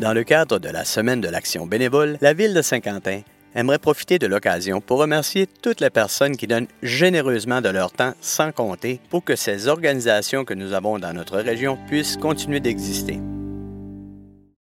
Dans le cadre de la Semaine de l'Action bénévole, la Ville de Saint-Quentin aimerait profiter de l'occasion pour remercier toutes les personnes qui donnent généreusement de leur temps sans compter pour que ces organisations que nous avons dans notre région puissent continuer d'exister.